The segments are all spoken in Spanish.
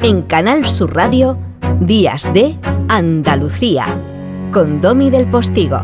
En Canal Sur Radio, Días de Andalucía, con Domi del Postigo.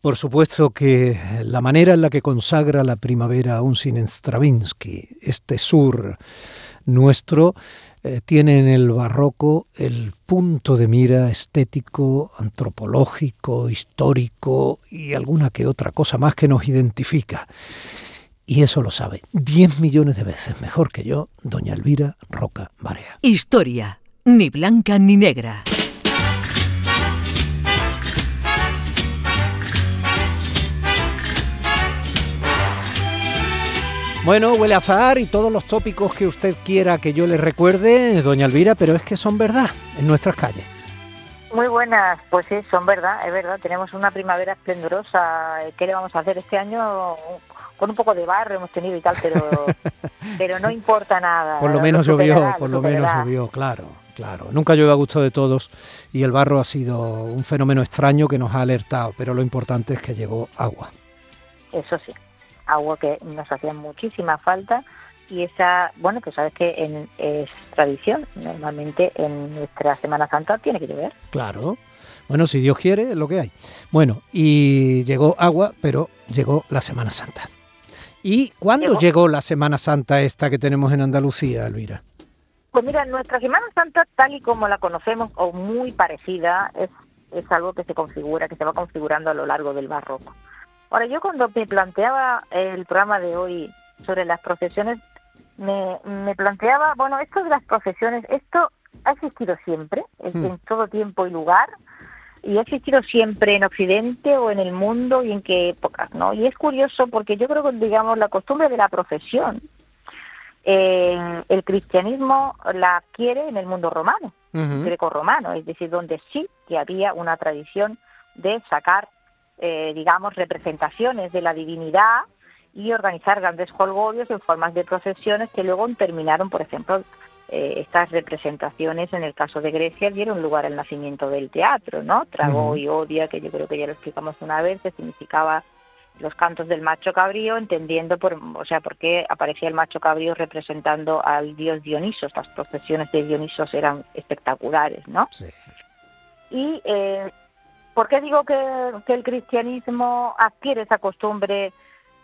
Por supuesto que la manera en la que consagra la primavera un sin Stravinsky, este sur nuestro, eh, tiene en el barroco el punto de mira estético, antropológico, histórico y alguna que otra cosa más que nos identifica. Y eso lo sabe 10 millones de veces mejor que yo, doña Elvira Roca Barea. Historia, ni blanca ni negra. Bueno, huele a azar y todos los tópicos que usted quiera que yo le recuerde, doña Elvira, pero es que son verdad en nuestras calles. Muy buenas, pues sí, son verdad, es verdad. Tenemos una primavera esplendorosa. ¿Qué le vamos a hacer este año? Con un poco de barro hemos tenido y tal, pero, pero no importa nada. Por lo menos llovió, por lo menos llovió, claro, claro. Nunca llueve a gusto de todos y el barro ha sido un fenómeno extraño que nos ha alertado, pero lo importante es que llegó agua. Eso sí agua que nos hacía muchísima falta y esa, bueno, pues sabes que es tradición, normalmente en nuestra Semana Santa tiene que llover. Claro. Bueno, si Dios quiere, es lo que hay. Bueno, y llegó agua, pero llegó la Semana Santa. ¿Y cuándo llegó, la Semana Santa esta que tenemos en Andalucía, Elvira? Pues mira, nuestra Semana Santa, tal y como la conocemos, o muy parecida, es, es algo que se configura, que se va configurando a lo largo del barroco. Ahora, yo cuando me planteaba el programa de hoy sobre las profesiones, me, planteaba, bueno, esto de las profesiones, esto ha existido siempre, hmm. en todo tiempo y lugar, y ha existido siempre en Occidente o en el mundo y en qué épocas, ¿no? Y es curioso porque yo creo que, digamos, la costumbre de la profesión, eh, el cristianismo la adquiere en el mundo romano, greco-romano, es decir, donde sí que había una tradición de sacar eh, digamos, representaciones de la divinidad y organizar grandes holgorios en formas de procesiones que luego terminaron, por ejemplo, eh, estas representaciones en el caso de Grecia dieron lugar al nacimiento del teatro, ¿no? Trago y Odia, que yo creo que ya lo explicamos una vez, que significaba los cantos del macho cabrío, entendiendo por, o sea, por qué aparecía el macho cabrío representando al dios Dioniso. Estas procesiones de Dionisos eran espectaculares, ¿no? Sí. Y eh, ¿Por qué digo que, el cristianismo adquiere esa costumbre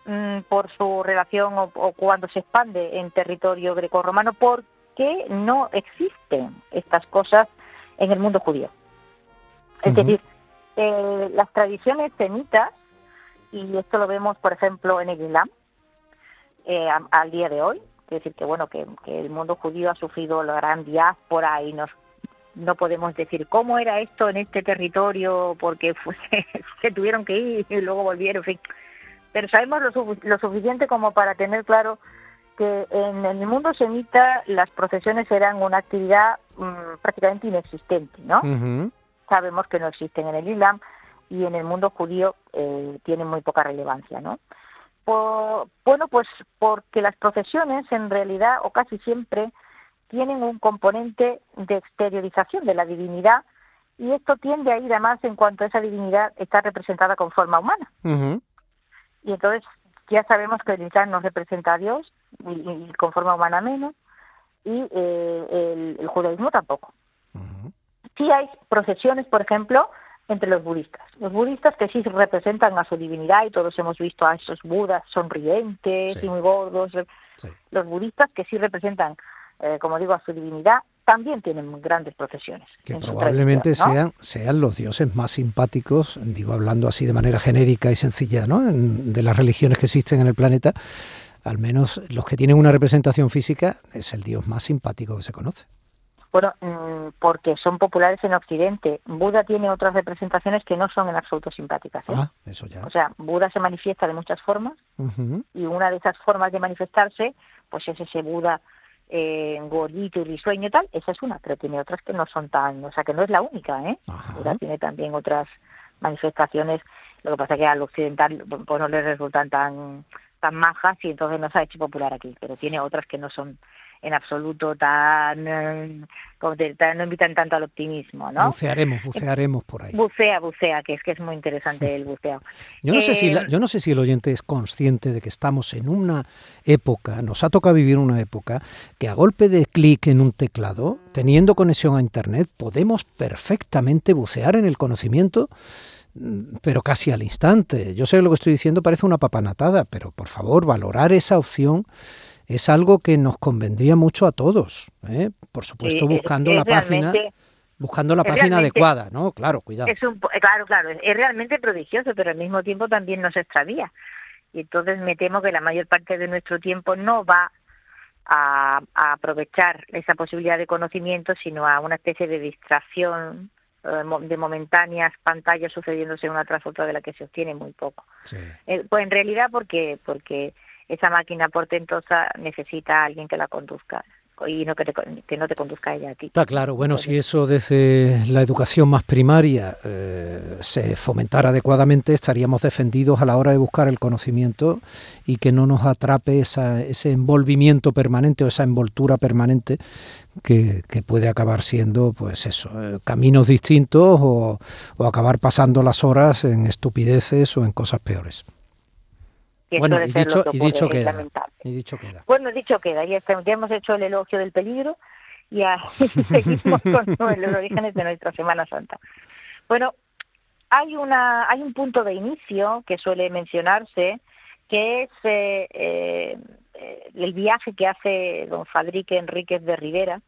mm, por su relación o, cuando se expande en territorio grecorromano? Porque no existen estas cosas en el mundo judío. Es decir, eh, las tradiciones semitas, y esto lo vemos, por ejemplo, en el Islam, eh, al día de hoy, es decir, que bueno, que, que, el mundo judío ha sufrido la gran diáspora y nos no podemos decir cómo era esto en este territorio porque se tuvieron que ir y luego volvieron, en fin. Pero sabemos lo, suficiente como para tener claro que en, el mundo semita las procesiones eran una actividad mm, prácticamente inexistente, ¿no? Sabemos que no existen en el Islam y en el mundo judío eh, tienen muy poca relevancia, ¿no? bueno, pues porque las procesiones en realidad o casi siempre tienen un componente de exteriorización de la divinidad y esto tiende a ir además en cuanto esa divinidad está representada con forma humana. Y entonces ya sabemos que el Islam no representa a Dios y, con forma humana menos y eh, el, judaísmo tampoco. Sí hay procesiones, por ejemplo, entre los budistas. Los budistas que sí representan a su divinidad y todos hemos visto a esos budas sonrientes y muy gordos. Los budistas que sí representan eh, como digo, a su divinidad, también tienen grandes procesiones. Que probablemente sean, sean los dioses más simpáticos, digo hablando así de manera genérica y sencilla, ¿no? de las religiones que existen en el planeta, al menos los que tienen una representación física, es el dios más simpático que se conoce. Bueno, mm, porque son populares en Occidente. Buda tiene otras representaciones que no son en absoluto simpáticas. ¿eh? Ah, eso ya. O sea, Buda se manifiesta de muchas formas y una de esas formas de manifestarse, pues es ese Buda eh, gordito y risueño y tal, esa es una, pero tiene otras que no son tan, o sea, que no es la única, ¿eh? tiene también otras manifestaciones, lo que pasa es que al occidental pues no le resultan tan tan majas y entonces no se ha hecho popular aquí, pero tiene otras que no son en absoluto tan, eh, no invitan tanto al optimismo, ¿no? Bucearemos, bucearemos por ahí. Bucea, bucea, que es que es muy interesante el buceo. Yo no sé si eh, yo no sé si el oyente es consciente de que estamos en una época, nos ha tocado vivir una época que a golpe de clic en un teclado, teniendo conexión a internet, podemos perfectamente bucear en el conocimiento mm, pero casi al instante. Yo sé que lo que estoy diciendo parece una papanatada, pero por favor, valorar esa opción es algo que nos convendría mucho a todos, ¿eh? por supuesto buscando la página buscando la página adecuada, ¿no? Claro, cuidado. Es un, claro, claro, es realmente prodigioso, pero al mismo tiempo también nos extravía. Y entonces me temo que la mayor parte de nuestro tiempo no va a, aprovechar esa posibilidad de conocimiento, sino a una especie de distracción eh, de momentáneas pantallas sucediéndose una tras otra de la que se obtiene muy poco. Eh, pues en realidad porque porque esa máquina portentosa necesita a alguien que la conduzca y no que, que, no te conduzca ella a ti. Está claro, bueno, si eso desde la educación más primaria eh, se fomentara adecuadamente, estaríamos defendidos a la hora de buscar el conocimiento y que no nos atrape esa, ese envolvimiento permanente o esa envoltura permanente que, que puede acabar siendo, pues eso, eh, caminos distintos o, o acabar pasando las horas en estupideces o en cosas peores bueno, y dicho, y dicho queda. Y dicho queda. Bueno, dicho queda. Ya, ya hemos hecho el elogio del peligro y seguimos con los orígenes de nuestra Semana Santa. Bueno, hay una hay un punto de inicio que suele mencionarse que es eh, eh, el viaje que hace don Fadrique Enríquez de Rivera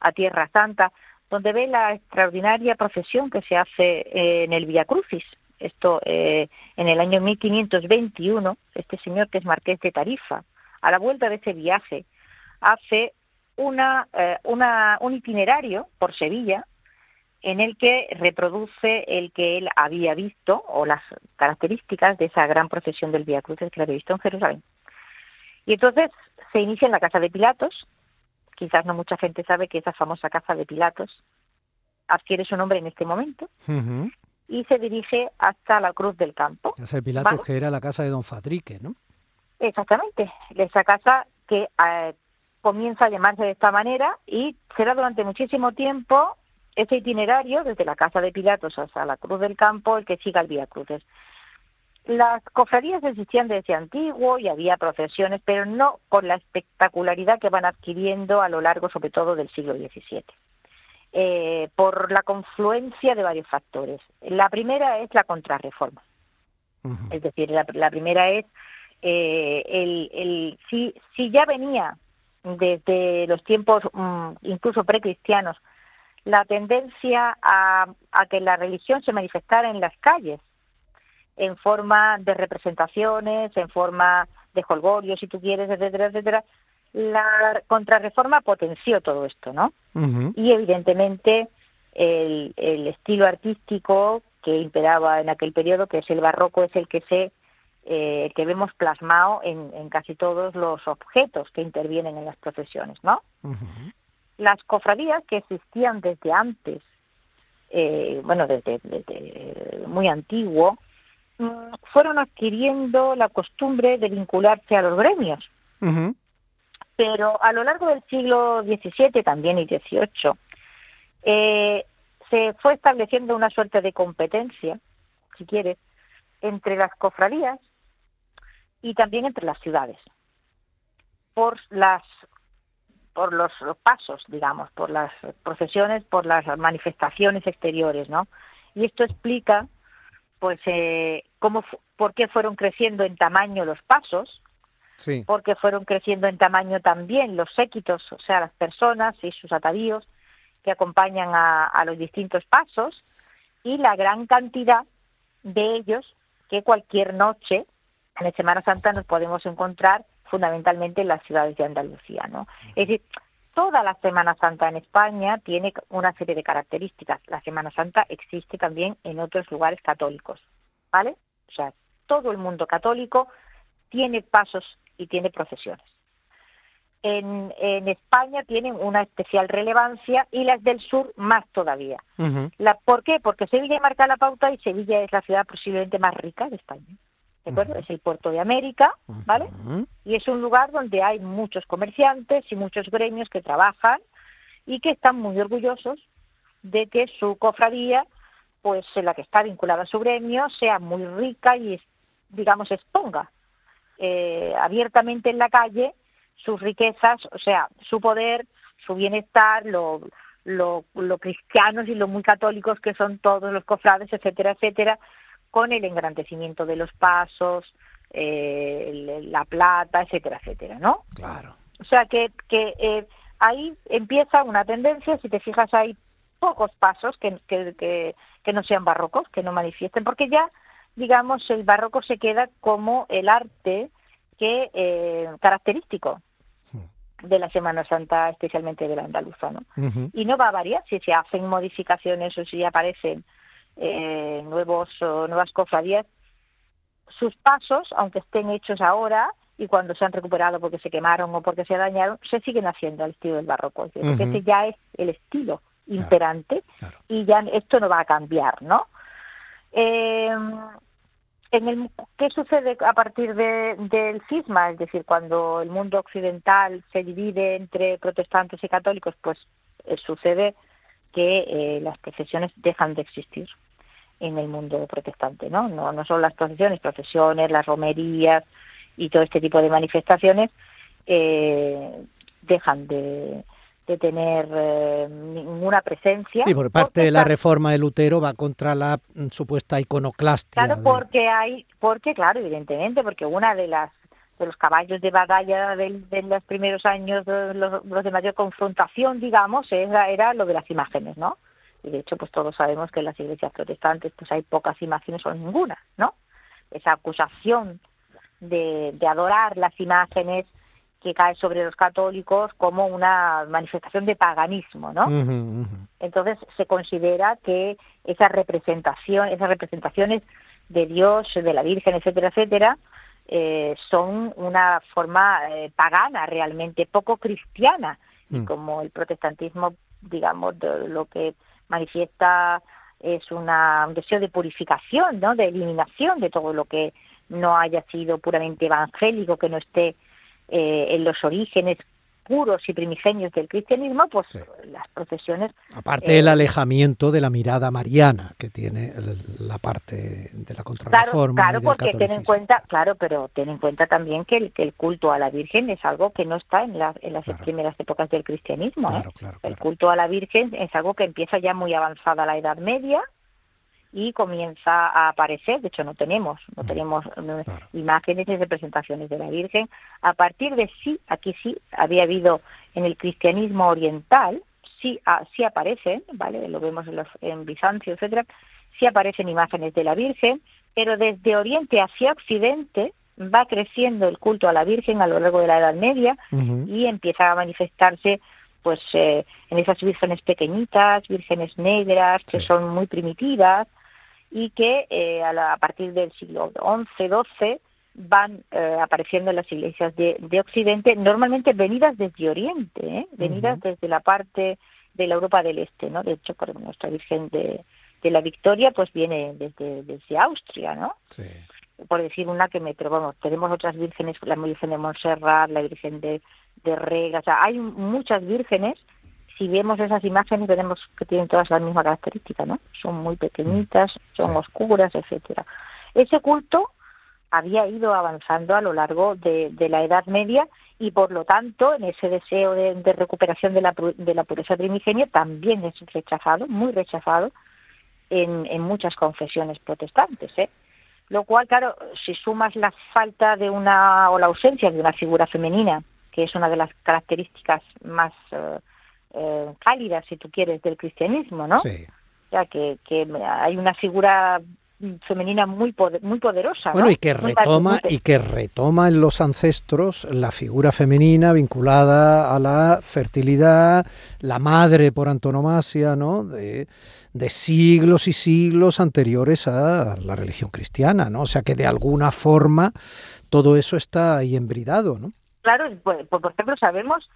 a Tierra Santa, donde ve la extraordinaria procesión que se hace en el Via Crucis, esto eh, en el año 1521, este señor que es marqués de Tarifa, a la vuelta de ese viaje, hace una, eh, una, un itinerario por Sevilla en el que reproduce el que él había visto o las características de esa gran procesión del Vía Cruces que había visto en Jerusalén. Y entonces se inicia en la casa de Pilatos. Quizás no mucha gente sabe que esa famosa casa de Pilatos adquiere su nombre en este momento y se dirige hasta la Cruz del Campo. Casa de Pilatos, que era la casa de Don Fadrique, ¿no? Exactamente, esa casa que eh, comienza a llamarse de esta manera y será durante muchísimo tiempo ese itinerario desde la casa de Pilatos hasta la Cruz del Campo el que siga el Vía Cruces. Las cofradías existían desde antiguo y había procesiones, pero no con la espectacularidad que van adquiriendo a lo largo, sobre todo, del siglo XVII. Eh, por la confluencia de varios factores. La primera es la contrarreforma. Es decir, la, primera es eh, el, el si, si ya venía desde los tiempos mm, incluso precristianos la tendencia a, a que la religión se manifestara en las calles en forma de representaciones, en forma de holgorios, si tú quieres, etcétera, etcétera, la contrarreforma potenció todo esto, ¿no? Y evidentemente el, el, estilo artístico que imperaba en aquel periodo, que es el barroco, es el que se eh, que vemos plasmado en, en, casi todos los objetos que intervienen en las procesiones, ¿no? Las cofradías que existían desde antes, eh, bueno, desde, muy antiguo, mm, fueron adquiriendo la costumbre de vincularse a los gremios pero a lo largo del siglo XVII también y XVIII eh, se fue estableciendo una suerte de competencia, si quieres, entre las cofradías y también entre las ciudades por las por los pasos, digamos, por las procesiones, por las manifestaciones exteriores, ¿no? Y esto explica, pues, eh, cómo, por qué fueron creciendo en tamaño los pasos, porque fueron creciendo en tamaño también los séquitos, o sea, las personas y sus atavíos que acompañan a, los distintos pasos y la gran cantidad de ellos que cualquier noche en la Semana Santa nos podemos encontrar fundamentalmente en las ciudades de Andalucía, ¿no? Es decir, toda la Semana Santa en España tiene una serie de características. La Semana Santa existe también en otros lugares católicos, ¿vale? O sea, todo el mundo católico tiene pasos y tiene procesiones. En, en, España tienen una especial relevancia y las del sur más todavía. la, ¿Por qué? Porque Sevilla marca la pauta y Sevilla es la ciudad posiblemente más rica de España. ¿de acuerdo? Es el puerto de América, ¿vale? Y es un lugar donde hay muchos comerciantes y muchos gremios que trabajan y que están muy orgullosos de que su cofradía, pues la que está vinculada a su gremio, sea muy rica y, digamos, exponga eh, abiertamente en la calle sus riquezas, o sea, su poder, su bienestar, lo, lo, cristianos y lo muy católicos que son todos los cofrades, etcétera, etcétera, con el engrandecimiento de los pasos, eh, la plata, etcétera, etcétera, ¿no? Claro. O sea que, que eh, ahí empieza una tendencia, si te fijas hay pocos pasos que, que, que, no sean barrocos, que no manifiesten, porque ya, digamos, el barroco se queda como el arte que eh, característico hmm. de la Semana Santa, especialmente de la andaluza, ¿no? Y no va a variar si se hacen modificaciones o si aparecen eh, nuevos nuevas cofradías. Sus pasos, aunque estén hechos ahora, y cuando se han recuperado porque se quemaron o porque se dañaron, se siguen haciendo al estilo del barroco. Porque ese ya es el estilo imperante y ya esto no va a cambiar, ¿no? Eh, en el, ¿Qué sucede a partir de, del cisma? Es decir, cuando el mundo occidental se divide entre protestantes y católicos, pues eh, sucede que eh, las procesiones dejan de existir en el mundo protestante, ¿no? No, no solo las procesiones, procesiones, las romerías, y todo este tipo de manifestaciones eh, dejan de, tener eh, ninguna presencia. Y por parte de la reforma de Lutero va contra la mm, supuesta iconoclastia. Claro, porque hay, porque claro, evidentemente, porque una de las de los caballos de batalla de, los primeros años, los, los, de mayor confrontación, digamos, era, era lo de las imágenes, ¿no? Y de hecho, pues todos sabemos que en las iglesias protestantes pues hay pocas imágenes o ninguna, ¿no? Esa acusación de, adorar las imágenes que cae sobre los católicos como una manifestación de paganismo, ¿no? Entonces se considera que esa representación, esas representaciones de Dios, de la Virgen, etcétera, etcétera, eh, son una forma eh, pagana realmente, poco cristiana, y mm. como el protestantismo, digamos, de lo que manifiesta es una, un deseo de purificación, ¿no? De eliminación de todo lo que no haya sido puramente evangélico, que no esté eh, en los orígenes puros y primigenios del cristianismo, pues las procesiones... Aparte del eh, alejamiento de la mirada mariana que tiene la parte de la contrarreforma. Claro, claro porque ten en cuenta, claro, pero ten en cuenta también que el, que el culto a la Virgen es algo que no está en, en las primeras épocas del cristianismo. ¿eh? el culto a la Virgen es algo que empieza ya muy avanzada la Edad Media, y comienza a aparecer, de hecho no tenemos, no tenemos imágenes ni representaciones de la Virgen. A partir de sí, aquí sí, había habido en el cristianismo oriental, sí, ah, sí aparecen, ¿vale? Lo vemos en, los, en Bizancio, etcétera, sí aparecen imágenes de la Virgen, pero desde Oriente hacia Occidente va creciendo el culto a la Virgen a lo largo de la Edad Media y empieza a manifestarse pues eh, en esas vírgenes pequeñitas, vírgenes negras, que son muy primitivas, y que eh, a, partir del siglo XI, XII van eh, apareciendo en las iglesias de, Occidente, normalmente venidas desde Oriente, ¿eh? venidas desde la parte de la Europa del Este, ¿no? De hecho, por nuestra Virgen de, la Victoria, pues viene desde, desde Austria, ¿no? Por decir una que me, pero vamos, tenemos otras vírgenes, la Virgen de Montserrat, la Virgen de, de Rega, o sea, hay muchas vírgenes si vemos esas imágenes veremos que tienen todas la misma característica, ¿no? Son muy pequeñitas, mm. son oscuras, etcétera. Ese culto había ido avanzando a lo largo de, la Edad Media y por lo tanto en ese deseo de, recuperación de la, de la pureza primigenia también es rechazado, muy rechazado en, en muchas confesiones protestantes, ¿eh? Lo cual, claro, si sumas la falta de una o la ausencia de una figura femenina, que es una de las características más eh, eh, cálida, si tú quieres, del cristianismo, ¿no? Sí. O sea, que, que hay una figura femenina muy muy poderosa bueno y que retoma y que retoma en los ancestros la figura femenina vinculada a la fertilidad la madre por antonomasia no de, de siglos y siglos anteriores a la religión cristiana no o sea que de alguna forma todo eso está ahí embridado no claro pues, por ejemplo sabemos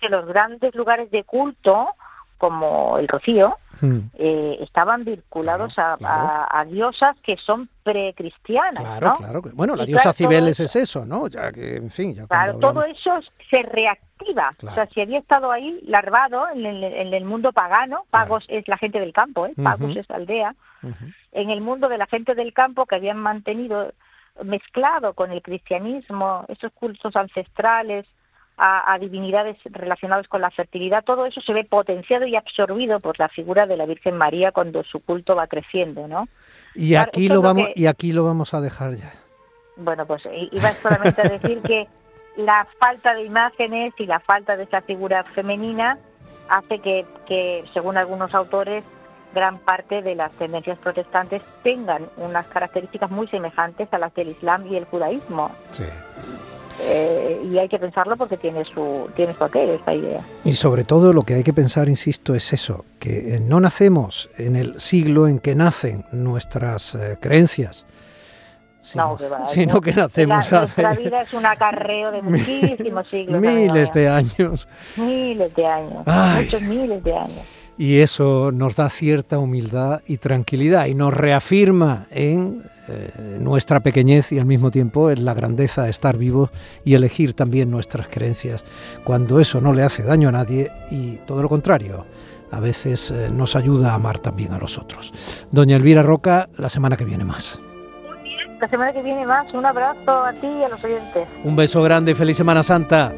que los grandes lugares de culto como el rocío, hmm. eh, estaban vinculados a, diosas que son precristianas. Claro, claro. Bueno, la diosa Cibeles es eso, ¿no? Ya que, en fin, ya Claro, todo eso se reactiva. O sea, si había estado ahí larvado en el, mundo pagano, Pagos es la gente del campo, ¿eh? Pagos es aldea, en el mundo de la gente del campo que habían mantenido mezclado con el cristianismo, esos cultos ancestrales, a, divinidades relacionadas con la fertilidad, todo eso se ve potenciado y absorbido por la figura de la Virgen María cuando su culto va creciendo, ¿no? Y aquí lo vamos y aquí lo vamos a dejar ya. Bueno, pues iba solamente a decir que la falta de imágenes y la falta de esa figura femenina hace que, que según algunos autores, gran parte de las tendencias protestantes tengan unas características muy semejantes a las del Islam y el judaísmo. Sí. Eh, y hay que pensarlo porque tiene su, tiene su aquel esta idea. Y sobre todo lo que hay que pensar, insisto, es eso, que eh, no nacemos en el siglo en que nacen nuestras eh, creencias, sino, que, nacemos la, Nuestra vida es un acarreo de muchísimos siglos. miles de años. Miles de años. Muchos miles de años. Y eso nos da cierta humildad y tranquilidad y nos reafirma en eh, nuestra pequeñez y al mismo tiempo en la grandeza de estar vivos y elegir también nuestras creencias cuando eso no le hace daño a nadie y todo lo contrario. A veces eh, nos ayuda a amar también a los otros. Doña Elvira Roca, la semana que viene más. La semana que viene más. Un abrazo a ti y a los oyentes. Un beso grande y feliz Semana Santa.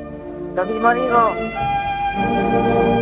Lo mismo digo.